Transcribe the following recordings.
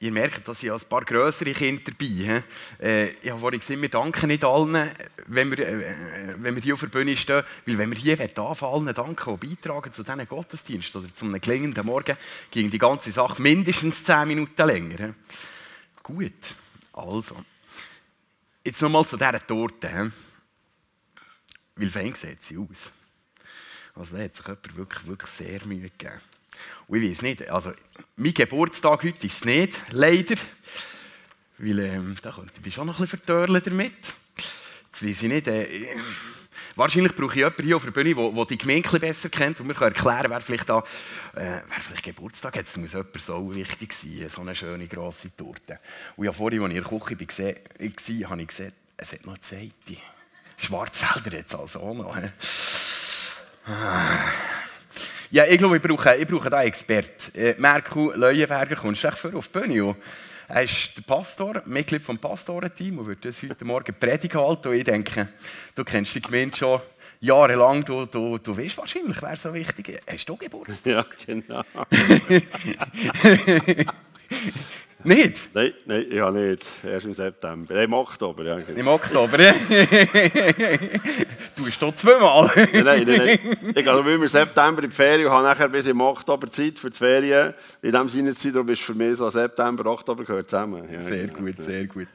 ihr merkt, dass ich ein paar grössere Kinder dabei äh, Ich habe vorhin gesehen, wir danken nicht allen, wenn wir, äh, wenn wir hier auf der Bühne stehen, weil wenn wir hier anfangen, danken, die beitragen zu diesen Gottesdienst oder zu einem klingenden Morgen, ging die ganze Sache mindestens 10 Minuten länger. Gut, also. Jetzt nochmal zu dieser Torte. Weil fein sieht sie aus. Also da hat sich jemand wirklich, wirklich sehr Mühe gegeben. Und ich weiß nicht, also mein Geburtstag heute ist es nicht, leider. Weil ähm, da könnte ich schon noch ein bisschen vertörlen damit. Jetzt weiß ich nicht, äh, wahrscheinlich brauche ich jemanden hier auf der Bühne, der, die Gemeinde besser kennt und mir kann erklären, wer vielleicht, da, äh, wer vielleicht Geburtstag hat. Es muss jemand so wichtig sein, so eine schöne grosse Torte. Und ja, vorhin, als ich in der Küche war, habe ich gesehen, es hat noch eine Seite. Schwarzwälder jetzt also auch noch. Ja, ich glaube, ich brauche, ich brauche da einen Experten. Äh, Merkel Leuenberger, kommst du für auf die Bühne? Er ist der Pastor, Mitglied des Pastorenteam und wird uns heute Morgen Predigt halten. Und ich denke, du kennst die Gemeinde schon jahrelang. Du, du, du weißt wahrscheinlich, wer so wichtig ist. Hast du Geburtstag? Ja, genau. Nicht? Nein, nein, ja nicht. Erst im September. Nein, Im Oktober, ja. Im Oktober, ja. du bist hier zweimal. nein, nein, nein. Ich gehe im September in die Ferien und habe nachher bis im Oktober Zeit für die Ferien. In diesem Sinne darum ist für mich so September, Oktober gehört zusammen. Ja, sehr genau. gut, sehr gut.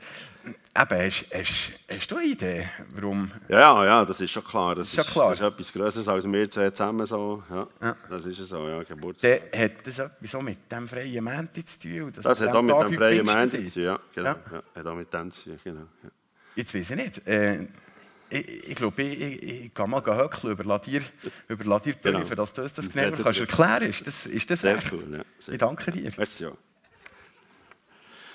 Eben, hast, hast, hast, du eine Idee, warum? Ja, ja, das ist schon klar. Das, ist, ist, klar. das ist etwas Größeres als wir zwei zusammen. So. Ja, ja. Das ist so, ja, Geburtstag. Der hat das etwas mit dem freien Mänti zu tun? Das, das hat auch mit dem freien Mänti zu tun, ja. Genau, ja. ja. Hat auch mit dem zu tun, genau. Ja. Jetzt weiß ich nicht. Äh, ich, ich glaube, ich, ich, ich kann mal höckeln, überlasse dir, überlasse dir genau. Briefe, dass du das genauer kannst erklären. Ist das, ist das Sehr echt? cool, ja. Sehr ich danke dir. Merci, ja.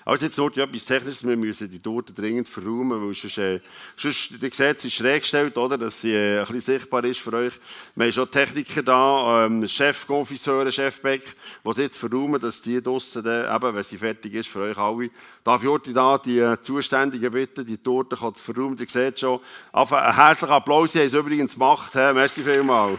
Also jetzt noch etwas Technisches, wir müssen die Torte dringend verräumen, weil sonst, äh, sonst ihr seht, sie ist schräg gestellt, oder, dass sie äh, ein bisschen sichtbar ist für euch. Wir haben schon Techniker da, ähm, Chef Konfiseure, Chef Beck, die sie jetzt verräumen, dass die draussen, dann, eben, wenn sie fertig ist, für euch alle. Darf ich da die äh, Zuständigen bitten, die Torte zu verräumen? Ihr seht schon, einen herzlichen Applaus, sie haben es übrigens gemacht. He? Merci vielmals.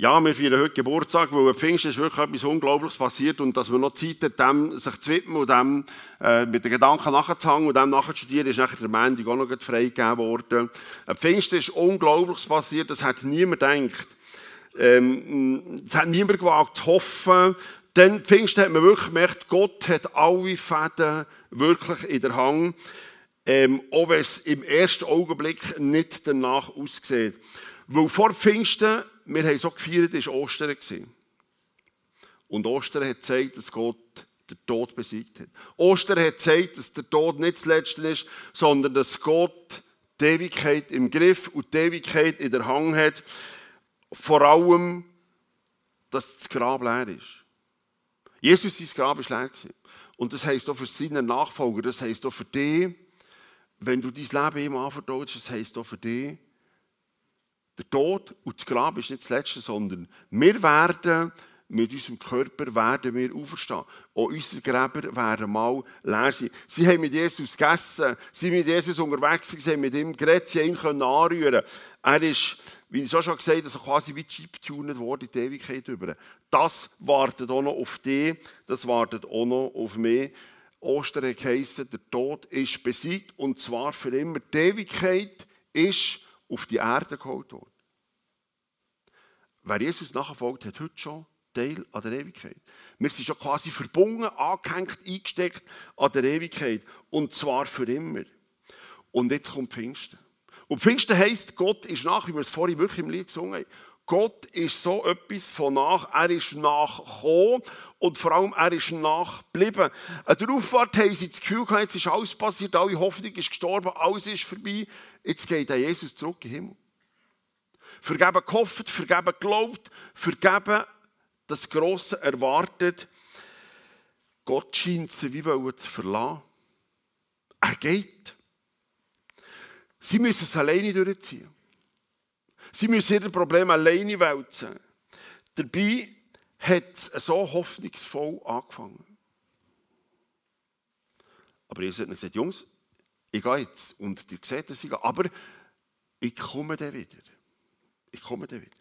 Ja, wir feiern heute Geburtstag, weil Pfingsten ist wirklich etwas Unglaubliches passiert und dass wir noch Zeit haben, dem sich zu widmen und dem äh, mit den Gedanken nachzuhängen und dem nachzustudieren, ist nachher der Montag auch noch freigegeben worden. Pfingsten ist Unglaubliches passiert, das hat niemand gedacht. Ähm, hat niemand gewagt zu hoffen. Denn Pfingsten hat man wirklich gemerkt, Gott hat alle Fäden wirklich in der Hand, ähm, auch wenn es im ersten Augenblick nicht danach aussieht. Weil vor Pfingsten wir haben so gefeiert, war Ostern. Und Ostern hat gezeigt, dass Gott den Tod besiegt hat. Ostern hat gezeigt, dass der Tod nicht das Letzte ist, sondern dass Gott die Ewigkeit im Griff und die Ewigkeit in der Hand hat. Vor allem, dass das Grab leer ist. Jesus, sein Grab ist leer. Und das heisst auch für seine Nachfolger, das heisst auch für dich, wenn du dein Leben ihm anvertraust, das heisst auch für dich, der Tod und das Grab ist nicht das Letzte, sondern wir werden mit unserem Körper werden wir auferstehen. Auch unsere Gräber werden mal leer sein. Sie haben mit Jesus gegessen, sie sind mit Jesus unterwegs, sie haben mit ihm geredet, sie haben ihn anrühren Er ist, wie ich es schon gesagt habe, quasi wie chip-tuned worden in die Ewigkeit über. Das wartet auch noch auf dich, das wartet auch noch auf mich. Ostern geheissen, der Tod ist besiegt und zwar für immer. Die Ewigkeit ist auf die Erde geholt worden. Wer Jesus nachfolgt, hat heute schon Teil an der Ewigkeit. Wir sind schon quasi verbunden, angehängt, eingesteckt an der Ewigkeit. Und zwar für immer. Und jetzt kommt Pfingsten. Und Pfingsten heisst, Gott ist nach, wie wir es vorhin wirklich im Lied gesungen haben. Gott ist so etwas von nach. Er ist nachgekommen und vor allem er ist nachgeblieben. An der Auffahrt haben sie das Gefühl gehabt, jetzt ist alles passiert, alle Hoffnung ist gestorben, alles ist vorbei. Jetzt geht der Jesus zurück in den Himmel. Vergeben gehofft, vergeben geglaubt, vergeben das Grosse erwartet. Gott scheint sie wie wollen zu verlassen. Er geht. Sie müssen es alleine durchziehen. Sie müssen ihr Problem alleine wälzen. Dabei hat es so hoffnungsvoll angefangen. Aber Jesus hat gesagt, Jungs, ich gehe jetzt und ihr seht, dass ich gehe, aber ich komme dann wieder. Ich komme dann wieder.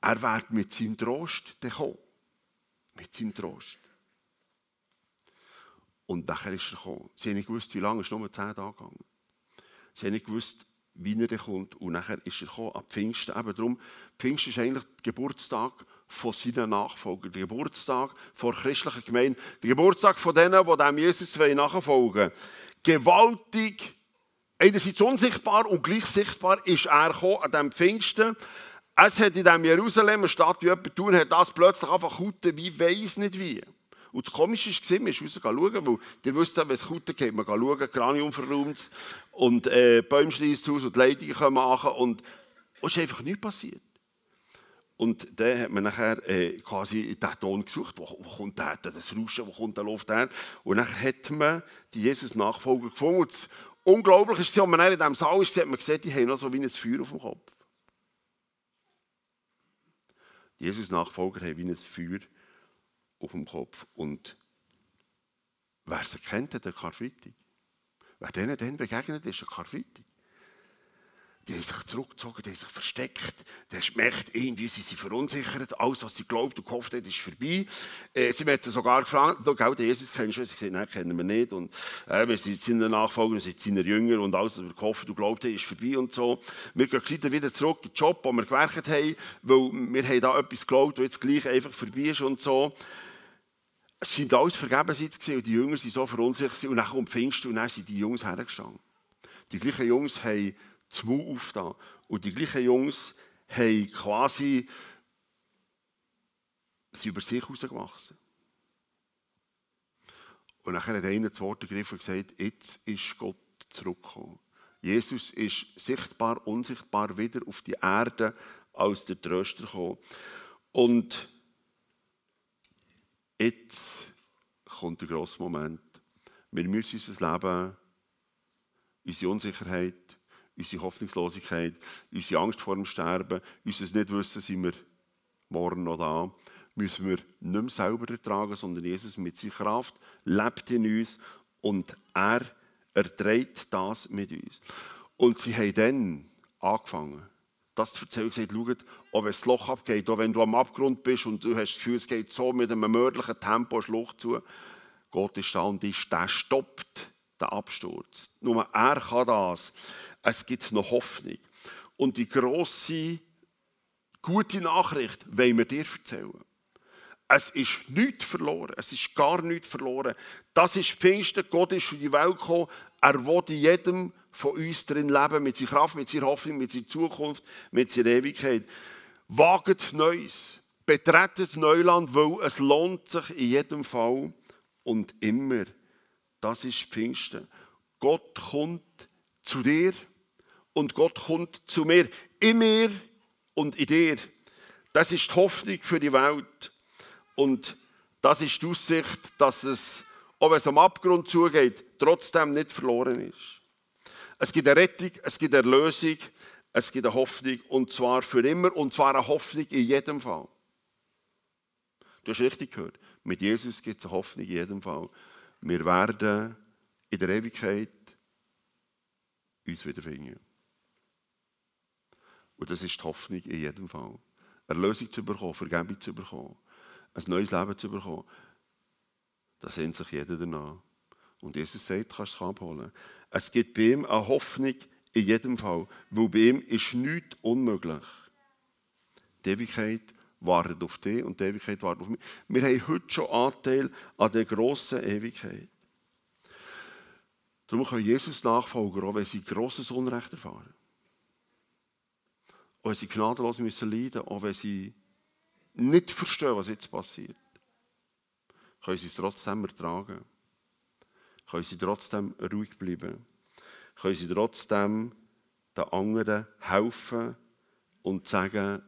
Er wird mit seinem Trost kommen. Mit seinem Trost. Und nachher ist er gekommen. Sie haben nicht gewusst, wie lange, es nur zehn Tage gegangen. Sie haben nicht gewusst, wie er kommt. Und nachher ist er gekommen, ab Pfingsten. Eben darum, Pfingsten ist eigentlich der Geburtstag von seinen Nachfolgern. Der Geburtstag der christlichen Gemeinde. Der Geburtstag von denen, die dem Jesus nachfolgen wollen. Gewaltig, einerseits unsichtbar und gleich sichtbar ist er gekommen an diesem Pfingsten. Es hat in diesem Jerusalem, eine Stadt wie jemand tun, hat das plötzlich einfach Kutten wie weiss nicht wie. Und das Komische war, man ist raus schauen, weil ihr wisst, wenn es Kutten geht, man schauen, Kranium verräumt und äh, Bäume schließt aus und die Leitungen kommen machen und es ist einfach nichts passiert. Und dann hat man nachher äh, quasi den Ton gesucht, wo, wo kommt der, das Rauschen, wo kommt der Luft her? Und dann hat man die Jesus-Nachfolger gefunden. Und das Unglaubliche ist, als man in diesem Saal ist, hat man gesehen, die haben noch so wie ein Feuer auf dem Kopf. Jesus-Nachfolger haben wie ein Feuer auf dem Kopf. Und wer sie kennt, hat Karfreitag. Wer denen dann begegnet, ist der Karfreitag. Die haben sich zurückgezogen, die haben sich versteckt. Die hast gemerkt, irgendwie sind sie verunsichert. Alles, was sie glaubt und gehofft haben, ist vorbei. Äh, sie haben sogar gefragt, gell, den Jesus kennst du? Sie gesagt, nein, kennen wir nicht. Und äh, wir sind seine Nachfolger, wir sind seine Jünger und alles, was wir gehofft und glaubt haben, ist vorbei und so. Wir gehen wieder zurück in den Job, wo wir gewerkt haben, weil wir haben da etwas geglaubt, das jetzt gleich einfach vorbei ist und so. Es sind alles Vergebenseits und die Jünger sind so verunsichert und dann kommt Pfingsten und dann sind die Jungs hergestanden. Die gleichen Jungs haben das Mund aufgetan. Und die gleichen Jungs haben quasi sie über sich herausgewachsen. Und nachher hat einer das Wort ergriffen und gesagt, jetzt ist Gott zurückgekommen. Jesus ist sichtbar, unsichtbar wieder auf die Erde als der Tröster gekommen. Und jetzt kommt der grosse Moment. Wir müssen unser Leben, unsere Unsicherheit, unsere Hoffnungslosigkeit, unsere Angst vor dem Sterben, unser Nichtwissen, sind wir morgen noch da, müssen wir nicht mehr selber ertragen, sondern Jesus mit seiner Kraft lebt in uns und er erträgt das mit uns. Und sie haben dann angefangen, das zu erzählen, schaut, auch wenn das Loch abgeht, auch wenn du am Abgrund bist und du hast das Gefühl, es geht so mit einem mörderlichen Tempo Schlucht zu, Gott ist da und ist, der stoppt den Absturz. Nur er kann das es gibt noch Hoffnung. Und die grosse, gute Nachricht wollen wir dir erzählen. Es ist nichts verloren. Es ist gar nichts verloren. Das ist Pfingsten. Gott ist für die Welt gekommen. Er will in jedem von uns drin leben, mit seiner Kraft, mit seiner Hoffnung, mit seiner Zukunft, mit seiner Ewigkeit. Waget Neues. Betretet Neuland, weil es lohnt sich in jedem Fall und immer. Das ist Pfingsten. Gott kommt zu dir und Gott kommt zu mir, in mir und in dir. Das ist die Hoffnung für die Welt. Und das ist die Aussicht, dass es, auch wenn es am Abgrund zugeht, trotzdem nicht verloren ist. Es gibt eine Rettung, es gibt eine Erlösung, es gibt eine Hoffnung und zwar für immer und zwar eine Hoffnung in jedem Fall. Du hast richtig gehört, mit Jesus gibt es eine Hoffnung in jedem Fall. Wir werden in der Ewigkeit uns wiederfinden. Und das ist die Hoffnung in jedem Fall. Erlösung zu bekommen, Vergebung zu bekommen, ein neues Leben zu bekommen. Da sehnt sich jeder danach. Und Jesus sagt, du kannst es abholen. Es gibt bei ihm eine Hoffnung in jedem Fall, weil bei ihm ist nichts unmöglich. Die Ewigkeit wartet auf dich und die Ewigkeit wartet auf mich. Wir haben heute schon Anteil an der grossen Ewigkeit. Darum können Jesus Nachfolger, auch wenn sie grosses Unrecht erfahren, auch wenn sie gnadenlos müssen leiden auch wenn sie nicht verstehen, was jetzt passiert, können sie es trotzdem ertragen. Können sie trotzdem ruhig bleiben. Können sie trotzdem den anderen helfen und sagen,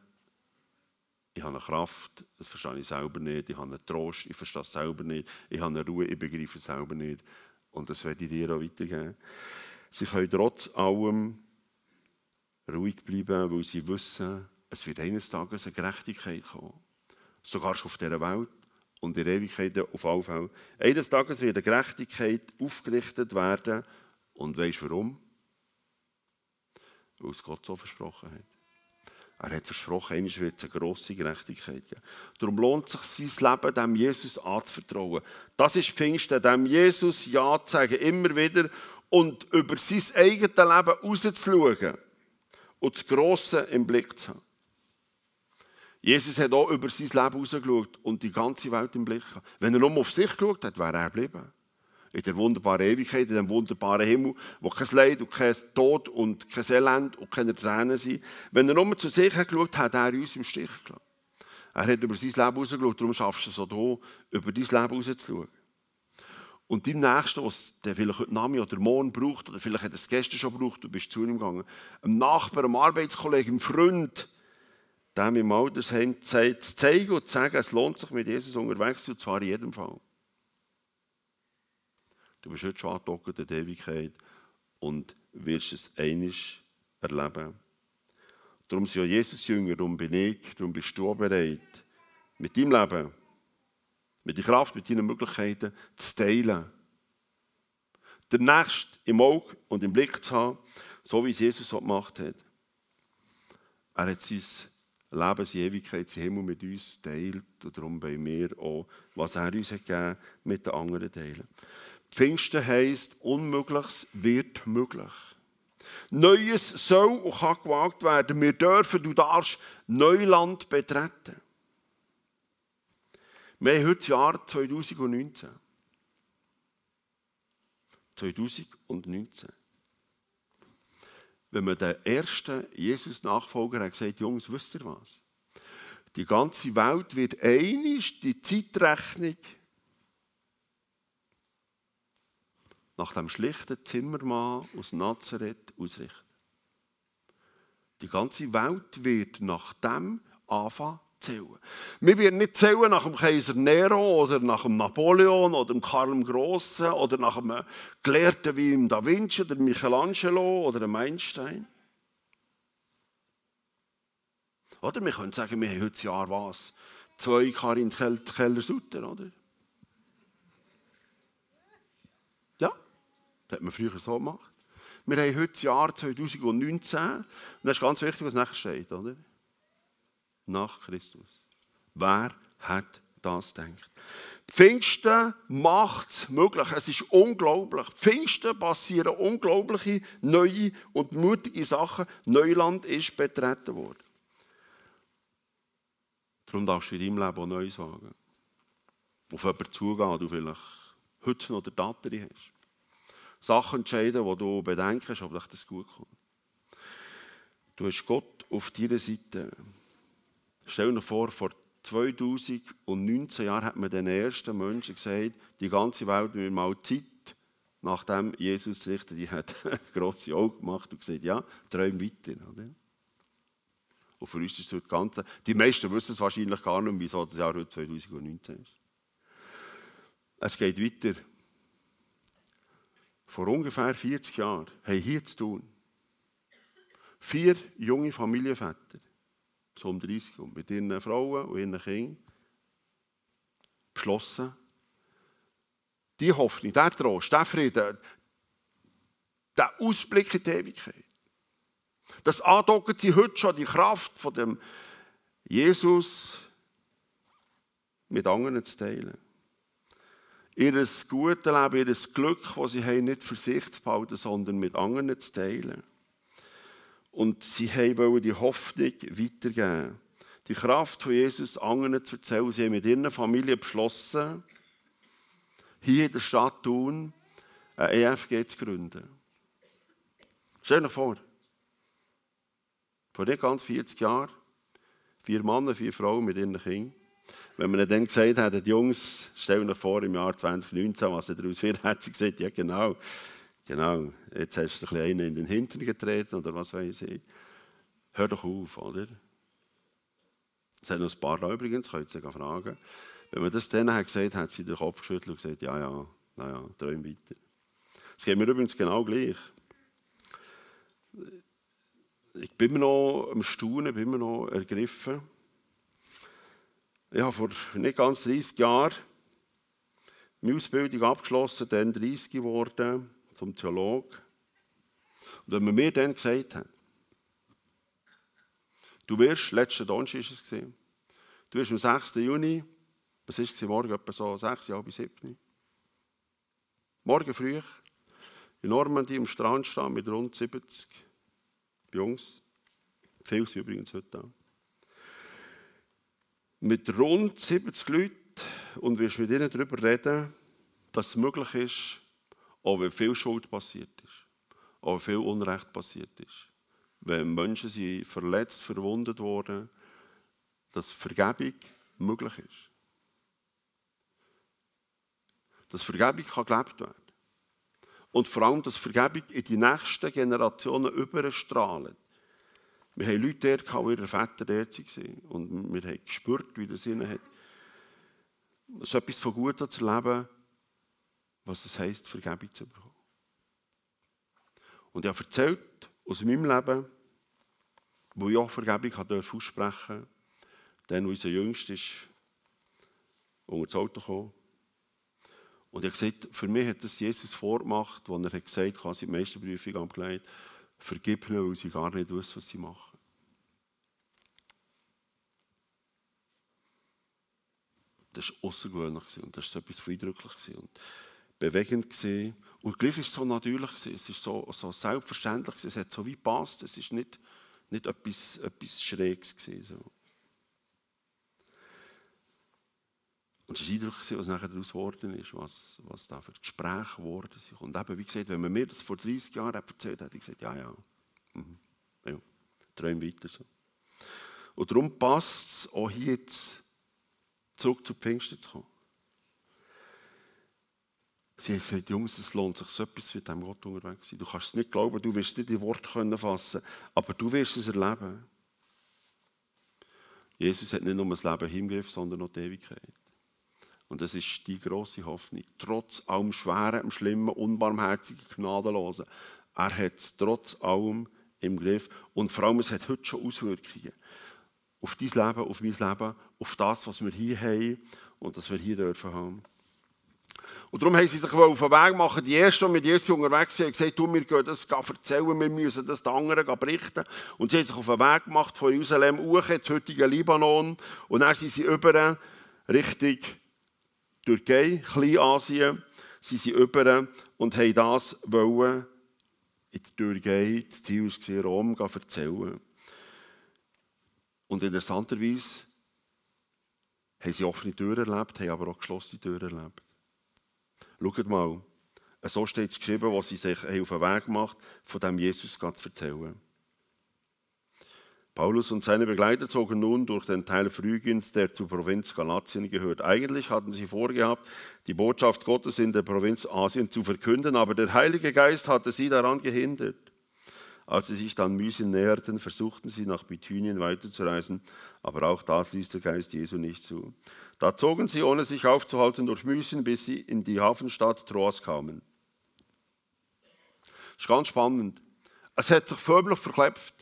ich habe eine Kraft, das verstehe ich selber nicht, ich habe einen Trost, ich verstehe es selber nicht, ich habe eine Ruhe, ich begreife es selber nicht. Und das werde ich dir auch weitergeben. Sie können trotz allem ruhig bleiben, weil sie wissen, es wird eines Tages eine Gerechtigkeit kommen. Sogar schon auf dieser Welt und in Ewigkeit auf alle Fälle. Eines Tages wird die Gerechtigkeit aufgerichtet werden. Und weißt du warum? Weil es Gott so versprochen hat. Er hat versprochen, einmal wird es eine grosse Gerechtigkeit geben. Darum lohnt es sich, sein Leben dem Jesus anzuvertrauen. Das ist Pfingsten, dem Jesus Ja zu sagen, immer wieder und über sein eigenes Leben rauszuschauen und das Grosse im Blick zu haben. Jesus hat auch über sein Leben rausgeschaut und die ganze Welt im Blick gehabt. Wenn er nur auf sich geschaut hat, wäre er geblieben. In der wunderbaren Ewigkeit, in dem wunderbaren Himmel, wo kein Leid und kein Tod und kein Elend und keine Tränen sind. Wenn er nur zu sich hat geschaut, hat er uns im Stich gelassen. Er hat über sein Leben rausgeschaut, darum schaffst du es auch hier, über dein Leben rauszuschauen. Und deinem Nächsten, was der vielleicht heute Name oder morgen braucht, oder vielleicht hat er es gestern schon gebraucht, du bist zu ihm gegangen, einem Nachbar, einem Arbeitskollegen, einem Freund, dem im Altersheim zu zeigen und zu sagen, es lohnt sich mit Jesus unterwegs zu und zwar in jedem Fall. Du bist heute schon angedockt in der Ewigkeit und wirst es einig erleben. Darum sind ja Jesus Jünger, darum bin ich, darum bist du bereit, mit deinem Leben, mit der Kraft, mit deinen Möglichkeiten zu teilen. Der Nächste im Auge und im Blick zu haben, so wie es Jesus so gemacht hat. Er hat sein Leben, seine Ewigkeit, sein Himmel mit uns teilt und darum bei mir auch, was er uns hat gegeben, mit den anderen teilen. Pfingsten heisst, Unmögliches wird möglich. Neues soll und kann gewagt werden. Wir dürfen, du darfst Neuland betreten. Wir haben heute das Jahr 2019. 2019. Wenn man den ersten Jesus-Nachfolger hat gesagt, Jungs, wisst ihr was? Die ganze Welt wird einig die Zeitrechnung nach dem schlichten Zimmermann aus Nazareth ausrichten. Die ganze Welt wird nach dem anfangen zählen. Wir werden nicht zählen nach dem Kaiser Nero oder nach dem Napoleon oder dem Karl dem Grossen oder nach einem Gelehrten wie dem Da Vinci oder Michelangelo oder dem Einstein. Oder wir können sagen, wir haben heute Jahr was? Zwei Karin Keller-Sutter, oder? Ja, das hat man früher so gemacht. Wir haben heute das Jahr 2019 und das ist ganz wichtig, was nachher steht, oder? Nach Christus. Wer hat das gedacht? Pfingsten macht es möglich. Es ist unglaublich. Pfingsten passieren unglaubliche, neue und mutige Sachen. Neuland ist betreten worden. Darum darfst du in deinem Leben auch Neues wagen. Auf jemanden zugehen, du vielleicht heute noch der Dattery hast. Sachen entscheiden, wo du bedenkst, ob das gut kommt. Du hast Gott auf deiner Seite. Stell dir vor, vor 2019 Jahren hat man den ersten Menschen gesagt, die ganze Welt wird mal Zeit, nachdem Jesus sich die hat grosse Augen gemacht und gesagt, ja, träum weiter. Oder? Und für uns ist es ganz, die meisten wissen es wahrscheinlich gar nicht, wieso das Jahr heute 2019 ist. Es geht weiter. Vor ungefähr 40 Jahren haben hier zu tun vier junge Familienväter, so um 30 und mit ihren Frauen und ihren Kindern, beschlossen, die Hoffnung, der Trost, der Frieden, der Ausblick in die Ewigkeit, das andocken sie heute schon die Kraft von dem Jesus mit anderen zu teilen. Ihr gutes Leben, ihr Glück, das sie haben, nicht für sich zu behalten, sondern mit anderen zu teilen. Und sie wollen die Hoffnung weitergeben. Die Kraft von Jesus anderen zu erzählen. Sie haben mit ihrer Familie beschlossen, hier in der Stadt Thun eine EFG zu gründen. Stell dir vor, vor nicht ganz 40 Jahren, vier Männer, vier Frauen mit ihren Kindern. Wenn man dann gesagt hat, die Jungs, stell dir vor, im Jahr 2019, was daraus wird, hat sie gesagt, ja genau, genau, jetzt hast du einen in den Hintern getreten oder was weiß ich. Hör doch auf, oder? Es hat noch ein paar da übrigens, könnt ihr fragen. Wenn man das denen hat gesagt hat, sie den Kopf geschüttelt und gesagt, ja, ja, naja, träum weiter. Es geht mir übrigens genau gleich ich bin immer noch am Staunen, bin immer noch ergriffen. Ich habe vor nicht ganz 30 Jahren meine Ausbildung abgeschlossen, dann 30 geworden, zum Theologe. Und wenn man mir dann gesagt hat, du wirst, letzten Donnerstag war es, gewesen, du wirst am 6. Juni, was ist es morgen, etwa so 6, halb 7, morgen früh in Normandie am Strand stehen mit rund 70 Jungs, viele sind übrigens heute da, mit rund 70 Leuten und wirst mit ihnen darüber reden, dass es möglich ist, auch wenn viel Schuld passiert ist, auch wenn viel Unrecht passiert ist, wenn Menschen sind verletzt, verwundet worden, dass Vergebung möglich ist. Dass Vergebung kann gelebt werden. Und vor allem, dass Vergebung in die nächsten Generationen überstrahlt. Wir haben Leute dort, die ihre Väter dort waren. Und wir haben gespürt, wie das ihnen hat. Ist etwas von Gutem zu erleben, was es heisst, Vergebung zu bekommen. Und habe erzählt aus meinem Leben, wo ich auch Vergebung aussprechen durfte, dann, wo unser Jüngster ist, unter das Auto gekommen. Und ich habe gesagt, für mich hat das Jesus vorgemacht, als er hat gesagt quasi die Meisterprüfung abgelegt, vergib ihnen, weil sie gar nicht wissen, was sie machen. Das war außergewöhnlich und das war etwas von eindrücklich und bewegend gewesen. Und gleich war es so natürlich gewesen. es ist so, so selbstverständlich gewesen. es hat so wie gepasst, es ist nicht, nicht etwas, etwas Schräges gewesen. So. Und es war eindrücklich, was nachher daraus geworden ist, was, was da für Gespräche geworden sind. Und eben, wie gesagt, wenn man mir das vor 30 Jahren erzählt hat, hätte ich gesagt, ja, ja, mhm. ja träume weiter so. Und darum passt es auch hier jetzt zurück zu Pfingsten zu kommen. Sie haben gesagt, Jungs, es lohnt sich so etwas mit diesem Gott unterwegs sein. Du kannst es nicht glauben, du wirst nicht die Worte können aber du wirst es erleben. Jesus hat nicht nur das Leben hingegriffen, sondern auch die Ewigkeit. Und das ist die große Hoffnung. Trotz allem Schweren, Schlimmen, Unbarmherzigen, Gnadenlosen. Er hat es trotz allem im Griff. Und vor allem, es hat heute schon Auswirkungen auf dein Leben, auf mein Leben, auf das, was wir hier haben und das wir hier dürfen haben. Und darum haben sie sich auf den Weg machen. Die Ersten, die mit Jesus unterwegs sind, haben gesagt, du, wir gehen das erzählen, wir müssen das den anderen berichten. Und sie haben sich auf den Weg gemacht von Jerusalem hoch ins heutige Libanon. Und dann sind sie über Richtung Türkei, Kleinasien, sie über und haben das wollen in der Türkei, das Ziel war Rom, erzählen. Und interessanterweise haben sie offene Türen erlebt, haben aber auch geschlossene Türen erlebt. Schaut mal, so steht es geschrieben, was sie sich auf den Weg gemacht von dem Jesus zu erzählen. Paulus und seine Begleiter zogen nun durch den Teil Phrygiens, der zur Provinz Galatien gehört. Eigentlich hatten sie vorgehabt, die Botschaft Gottes in der Provinz Asien zu verkünden, aber der Heilige Geist hatte sie daran gehindert. Als sie sich dann Mysien näherten, versuchten sie nach Bithynien weiterzureisen, aber auch das ließ der Geist Jesu nicht zu. Da zogen sie, ohne sich aufzuhalten, durch Mysien, bis sie in die Hafenstadt Troas kamen. Das ist ganz spannend. Es hat sich förmlich verklebt.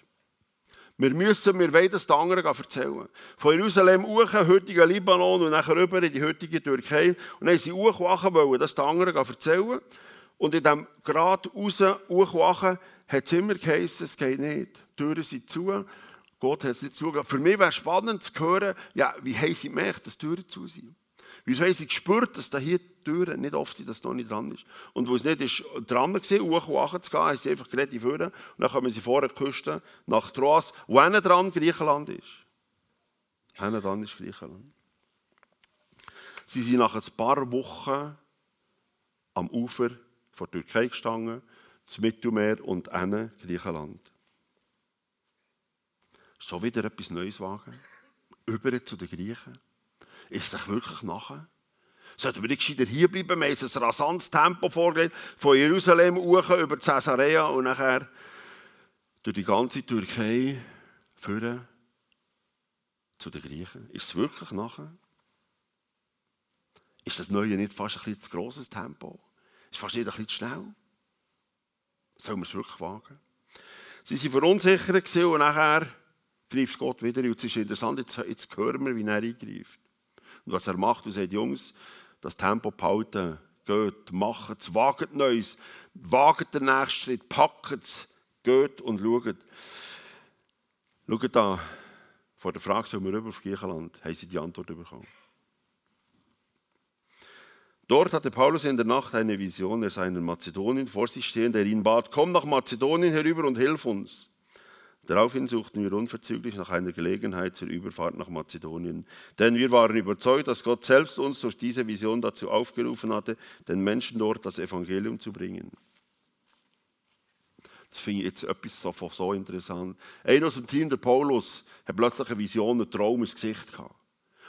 Wir müssen, wollen das den anderen erzählen. Von Jerusalem hoch, heutigen Libanon und nachher rüber in die heutige Türkei. Und dann sie hochwachen wollen, das den anderen erzählen. Und in diesem Grad raus, hochwachen, hat es immer geheißen, es geht nicht. Die Türen sind zu. Gott hat es nicht zugelassen. Für mich wäre es spannend zu hören, ja, wie haben sie gemerkt, dass die Türen zu sind. Wieso haben sie gespürt, dass da hier die Türen nicht oft sind, dass es noch nicht dran ist. Und wo es nicht ist, dran war, hoch und runter zu gehen, haben sie einfach geredet vorne. Und dann kommen sie vor der Küste nach Troas, wo hinten dran Griechenland ist. Hinten dran ist Griechenland. Sie sind nach ein paar Wochen am Ufer von der Türkei gestanden, das Mittelmeer und hinten Griechenland. So wieder etwas Neues wagen. Über zu den Griechen. Ist sich wirklich nachher? Sollten wir nicht gescheiter hierbleiben? Wir haben jetzt ein rasantes Tempo vorgelegt, von Jerusalem hoch über Caesarea und nachher durch die ganze Türkei führen zu den Griechen. Ist es wirklich nachher? Ist das Neue nicht fast ein bisschen zu grosses Tempo? Ist fast nicht ein bisschen zu schnell? Sollen wir es wirklich wagen? Sie waren verunsichert und nachher greift Gott wieder. Und es ist interessant, jetzt, jetzt hören wir, wie er eingreift. Und was er macht, er sagt, Jungs, das Tempo behalten, geht, macht es, wagt Neues, wagt den nächsten Schritt, packt es, geht und schaut. Schaut da, vor der Frage, sollen wir rüber auf Griechenland, haben sie die Antwort bekommen. Dort hatte Paulus in der Nacht eine Vision, er sah einen Mazedonien vor sich stehen, der ihn bat, komm nach Mazedonien herüber und hilf uns. Daraufhin suchten wir unverzüglich nach einer Gelegenheit zur Überfahrt nach Mazedonien, denn wir waren überzeugt, dass Gott selbst uns durch diese Vision dazu aufgerufen hatte, den Menschen dort das Evangelium zu bringen. Das finde ich jetzt etwas so, so interessant. Einer aus dem Team, der Paulus, hat plötzlich eine Vision, einen Traum ins Gesicht gehabt.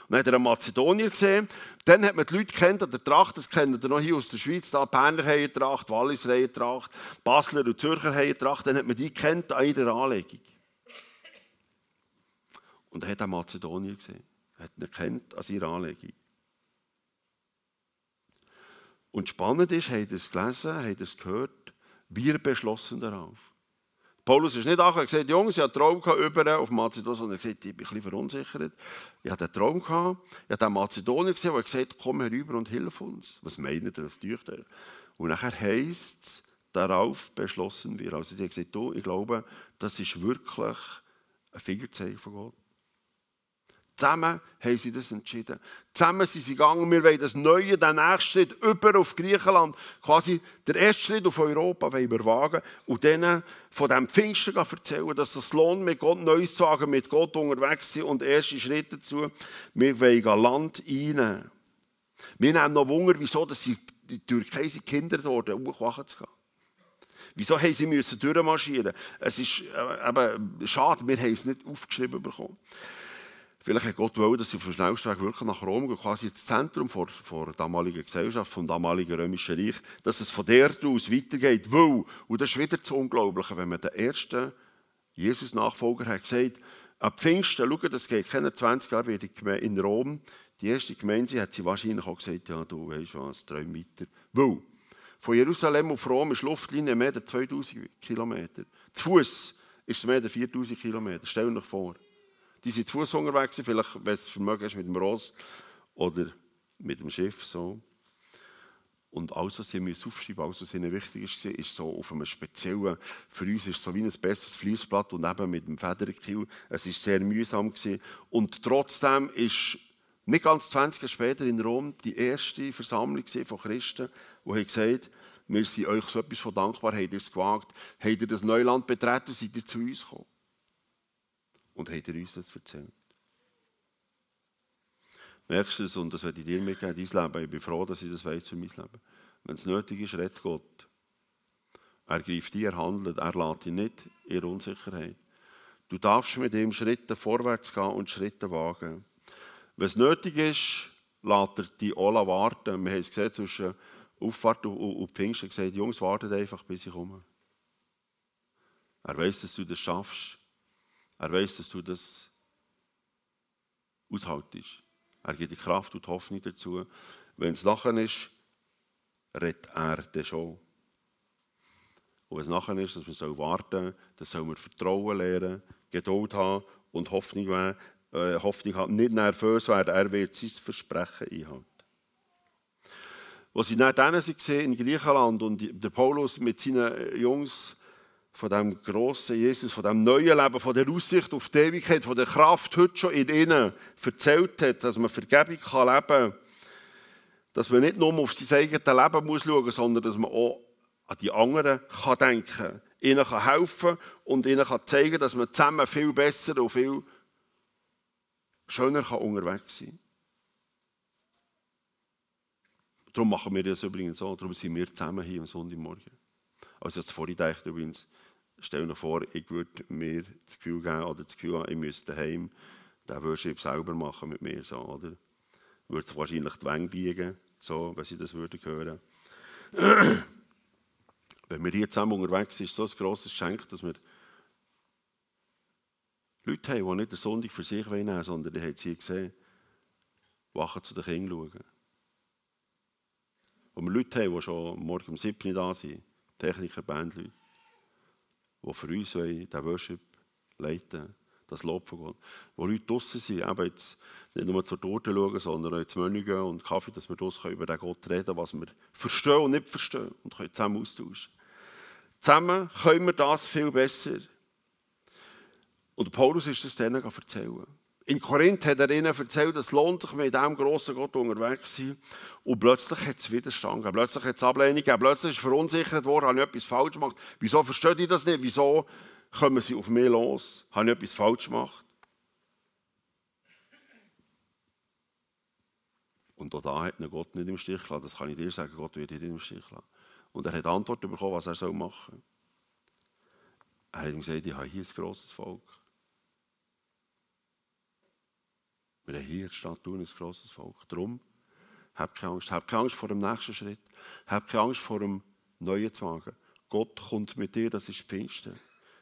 Dann hat einen Mazedonier gesehen. Dann hat man die Leute kennt an der Tracht, das kennen wir noch hier aus der Schweiz, da Berner haben Tracht, Walliser haben Tracht, Basler und Zürcher haben Tracht. Dann hat man die kennt an ihrer Anlegung. Und er hat einen Mazedonier gesehen. Er hat ihn erkannt an seiner Anlegung. Und spannend ist, habt ihr es gelesen, habt ihr es gehört, wir beschlossen darauf. Paulus ist nicht angekommen und gesagt, Jungs, ich hatte einen Traum über auf Mazedonien. Und er hat gesagt, ich bin ein bisschen verunsichert. Ich hatte einen Traum gehabt. Ich hatte einen Mazedonier gesehen, der gesagt hat, komm herüber und hilf uns. Was meint ihr, was tut ihr? Und nachher heisst es, darauf beschlossen wir. Also die haben gesagt, du, ich glaube, das ist wirklich ein Fingerzeichen von Gott. Zusammen haben sie das entschieden. Zusammen sind sie gegangen, wir wollen das Neue, den nächsten Schritt über auf Griechenland, quasi der erste Schritt auf Europa wagen und denen von dem Pfingsten erzählen, dass es lohnt, mit Gott Neues zu sagen, mit Gott unterwegs sind und erste Schritte dazu. Wir wollen Land einnehmen. Wir nehmen noch Wunder, wieso sie die Türkei sind Kinder dort hochwachen zu gehen. Wieso haben sie müssen durchmarschieren? Es ist äh, eben schade, wir haben es nicht aufgeschrieben bekommen. Vielleicht hat Gott wollen, dass sie auf dem Schnellstweg wirklich nach Rom gehen, quasi ins Zentrum vor, vor der damaligen Gesellschaft, vom damaligen Römischen Reich, dass es von dort aus weitergeht. Weil, und das ist wieder das Unglaubliche, wenn man den ersten Jesus-Nachfolger hat gesagt, ab Pfingsten, schau, das geht keine 20 Jahre ich in Rom, die erste Gemeinde hat sie wahrscheinlich auch gesagt, ja, du weißt was, träum weiter. Weil, von Jerusalem auf Rom ist Luftlinie mehr als 2000 Kilometer. Zu Fuß ist es mehr als 4000 Kilometer. Stell dir vor. Die sind zu Fuß unterwegs, vielleicht, wenn es Vermögen ist, mit dem Ross oder mit dem Schiff. So. Und alles, was sie aufschreiben alles, was ihnen wichtig ist, ist so auf einem speziellen, für uns ist es so wie ein besseres Fließblatt und eben mit dem Federkiel. Es war sehr mühsam. Gewesen. Und trotzdem ist nicht ganz 20 Jahre später in Rom die erste Versammlung von Christen, die gesagt haben, wir sind euch so etwas von dankbar, habt ihr es gewagt, habt ihr das Neuland betreten und seid ihr zu uns gekommen und hat er uns das erzählt. Merkst du es, und das werde ich dir mitgeben, dein Leben. Ich bin froh, dass ich das weiß für mein Leben. Wenn es nötig ist, redet Gott. Er greift dich, er handelt, er lässt dich nicht in Unsicherheit. Du darfst mit ihm Schritte vorwärts gehen und Schritte wagen. Wenn es nötig ist, lässt er dich alle warten. Wir haben es gesehen, zwischen Auffahrt und Pfingsten gesagt, Jungs, wartet einfach, bis ich komme. Er weiß, dass du das schaffst. Er weiß, dass du das aushaltest. Er gibt die Kraft und Hoffnung dazu. Wenn es nachher ist, redet er dann schon. Und wenn es nachher ist, dass wir warten sollen, dann sollen wir Vertrauen lernen, Geduld haben und Hoffnung, äh, Hoffnung haben. Nicht nervös werden, er wird sein Versprechen einhalten. Als sie dann waren in Griechenland und der Paulus mit seinen Jungs von dem grossen Jesus, von dem neuen Leben, von der Aussicht auf die Ewigkeit, von der Kraft heute schon in ihnen erzählt hat, dass man Vergebung kann leben kann, dass man nicht nur auf sein eigenes Leben muss schauen muss, sondern dass man auch an die anderen kann denken kann, ihnen kann helfen und ihnen kann zeigen, dass man zusammen viel besser und viel schöner kann unterwegs sein kann. Darum machen wir das übrigens so, darum sind wir zusammen hier am Sonntagmorgen. Also jetzt vorhin gedacht übrigens, stell dir vor, ich würde mir das Gefühl geben, oder das Gefühl haben, ich müsste daheim den Worship selber machen mit mir, so, oder? Würde wahrscheinlich die Wänge biegen, so, wenn sie das würden hören. wenn wir hier zusammen unterwegs sind, ist so ein grosses Geschenk, dass wir Leute haben, die nicht den Sonntag für sich nehmen wollen, sondern die haben sie gesehen, wachen zu den Kindern schauen. Und wir Leute haben, die schon morgen um 7 Uhr da sind, Techniker, Bandleute, die für uns den Worship leiten das Lob von Gott. Wo Leute draußen sind, eben jetzt nicht nur zur Torte schauen, sondern auch zu Menü gehen und Kaffee, dass wir draussen über den Gott reden was wir verstehen und nicht verstehen und können zusammen austauschen. Zusammen können wir das viel besser. Und Paulus ist das denen erzählen. In Korinth hat er ihnen erzählt, es lohnt sich, mit diesem grossen Gott unterwegs zu sein. Und plötzlich hat es Widerstand gegeben, plötzlich hat es Ablehnung gegeben, plötzlich ist verunsichert worden, habe ich etwas falsch gemacht. Wieso versteht ihr das nicht? Wieso kommen sie auf mich los? Habe ich etwas falsch gemacht? Und auch da hat Gott nicht im Stich gelassen. Das kann ich dir sagen, Gott wird nicht im Stich lassen. Und er hat Antwort bekommen, was er machen soll. Er hat ihm gesagt, ich habe hier ein grosses Volk. Wir haben hier in der Stadt Thun ein grosses Volk. Darum, habt keine Angst. Habt keine Angst vor dem nächsten Schritt. Habt keine Angst vor dem neuen Zwagen. Gott kommt mit dir, das ist Pfingsten.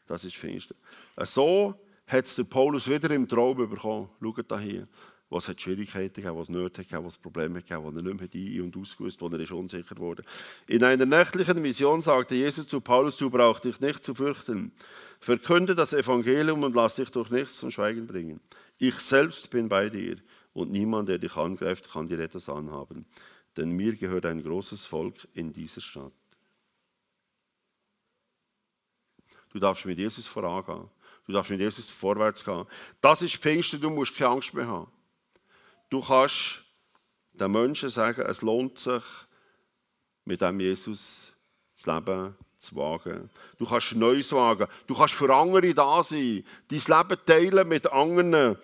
Das ist Pfingsten. So hat es Paulus wieder im Traum bekommen. Schaut da hier. Was hat Schwierigkeiten gegeben, was Nöte gegeben, was Probleme gegeben, wo er nicht mehr ein- und ausgewusst, wo er ist unsicher wurde. In einer nächtlichen Vision sagte Jesus zu Paulus, du brauchst dich nicht zu fürchten. Verkünde das Evangelium und lass dich durch nichts zum Schweigen bringen. Ich selbst bin bei dir und niemand, der dich angreift, kann dir etwas anhaben. Denn mir gehört ein großes Volk in dieser Stadt. Du darfst mit Jesus vorangehen. Du darfst mit Jesus vorwärts gehen. Das ist Pfingsten, du musst keine Angst mehr haben. Du kannst den Menschen sagen, es lohnt sich, mit dem Jesus das Leben zu wagen. Du kannst Neues wagen. Du kannst für andere da sein. Dein Leben teilen mit anderen.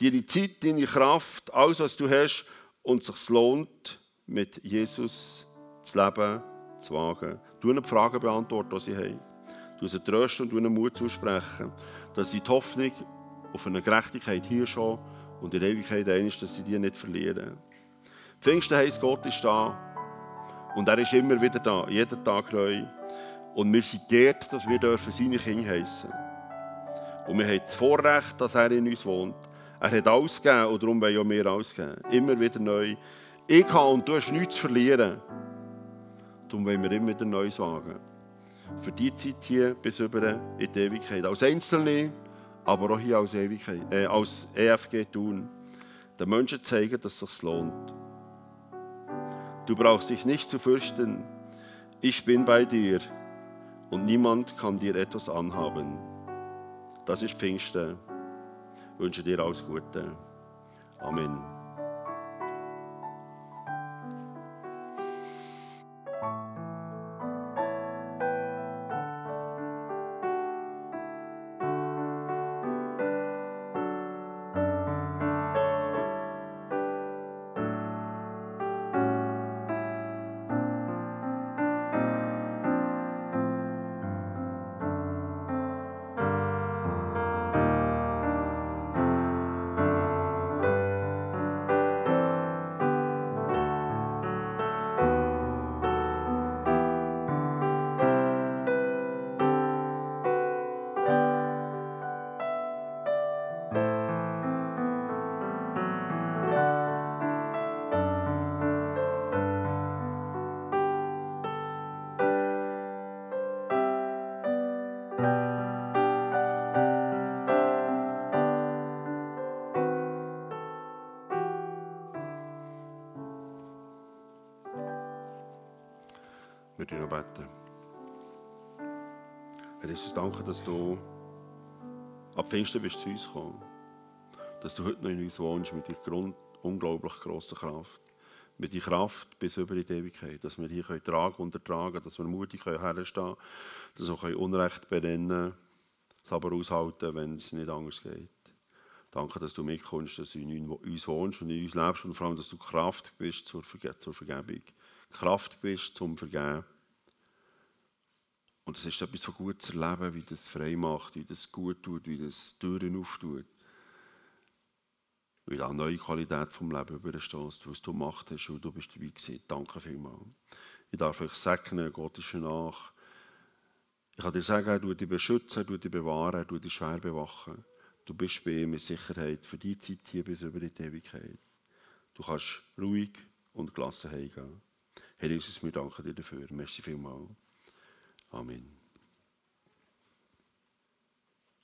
Deine Zeit, deine Kraft, alles, was du hast. Und es sich lohnt, mit Jesus das Leben zu wagen. Du ihnen die Fragen beantworten, die sie haben. Du sie trösten und ihnen Mut zusprechen, dass sie die Hoffnung auf eine Gerechtigkeit hier schon und in Ewigkeit eines, dass sie die nicht verlieren. Pfingsten heisst, Gott ist da und er ist immer wieder da, jeden Tag neu. Und wir sind geehrt, dass wir dürfen seine Kinder heißen. Und wir haben das Vorrecht, dass er in uns wohnt. Er hat alles gegeben und darum wollen auch wir alles. Immer wieder neu. Ich habe und du hast nichts zu verlieren. Darum wollen wir immer wieder Neues wagen. Für die Zeit hier bis über in die Ewigkeit. Als Einzelne, aber auch hier als, Ewigkeit, äh, als EFG tun. Den Menschen zeigen, dass es sich lohnt. Du brauchst dich nicht zu fürchten. Ich bin bei dir und niemand kann dir etwas anhaben. Das ist Pfingsten. Ich wünsche dir alles Gute. Amen. Beten. Herr Jesus, danke, dass du ab Pfingsten bist zu uns gekommen. Dass du heute noch in uns wohnst mit deiner unglaublich grossen Kraft. Mit deiner Kraft bis über die Ewigkeit. Dass wir hier können tragen und ertragen dass wir mutig herstehen können, dass wir Unrecht benennen können, es aber aushalten, wenn es nicht anders geht. Danke, dass du mitkommst, dass du in uns wohnst und in uns lebst und vor allem, dass du Kraft bist zur, Verge zur Vergebung. Kraft bist zum Vergeben. Und es ist etwas von gut zu erleben, wie das frei macht, wie das gut tut, wie das Türen auftut. Wie eine neue Qualität vom Leben überstößt, was du gemacht hast und du bist dabei gewesen. Danke vielmals. Ich darf euch segnen, Gott ist nach. Ich kann dir sagen, er tut dich beschützen, er dich bewahren, tut dich schwer bewachen. Du bist bei ihm in Sicherheit für die Zeit hier bis über die Ewigkeit. Du kannst ruhig und gelassen heimgehen. Herr Jesus, wir danken dir dafür. Merci vielmals. Amen.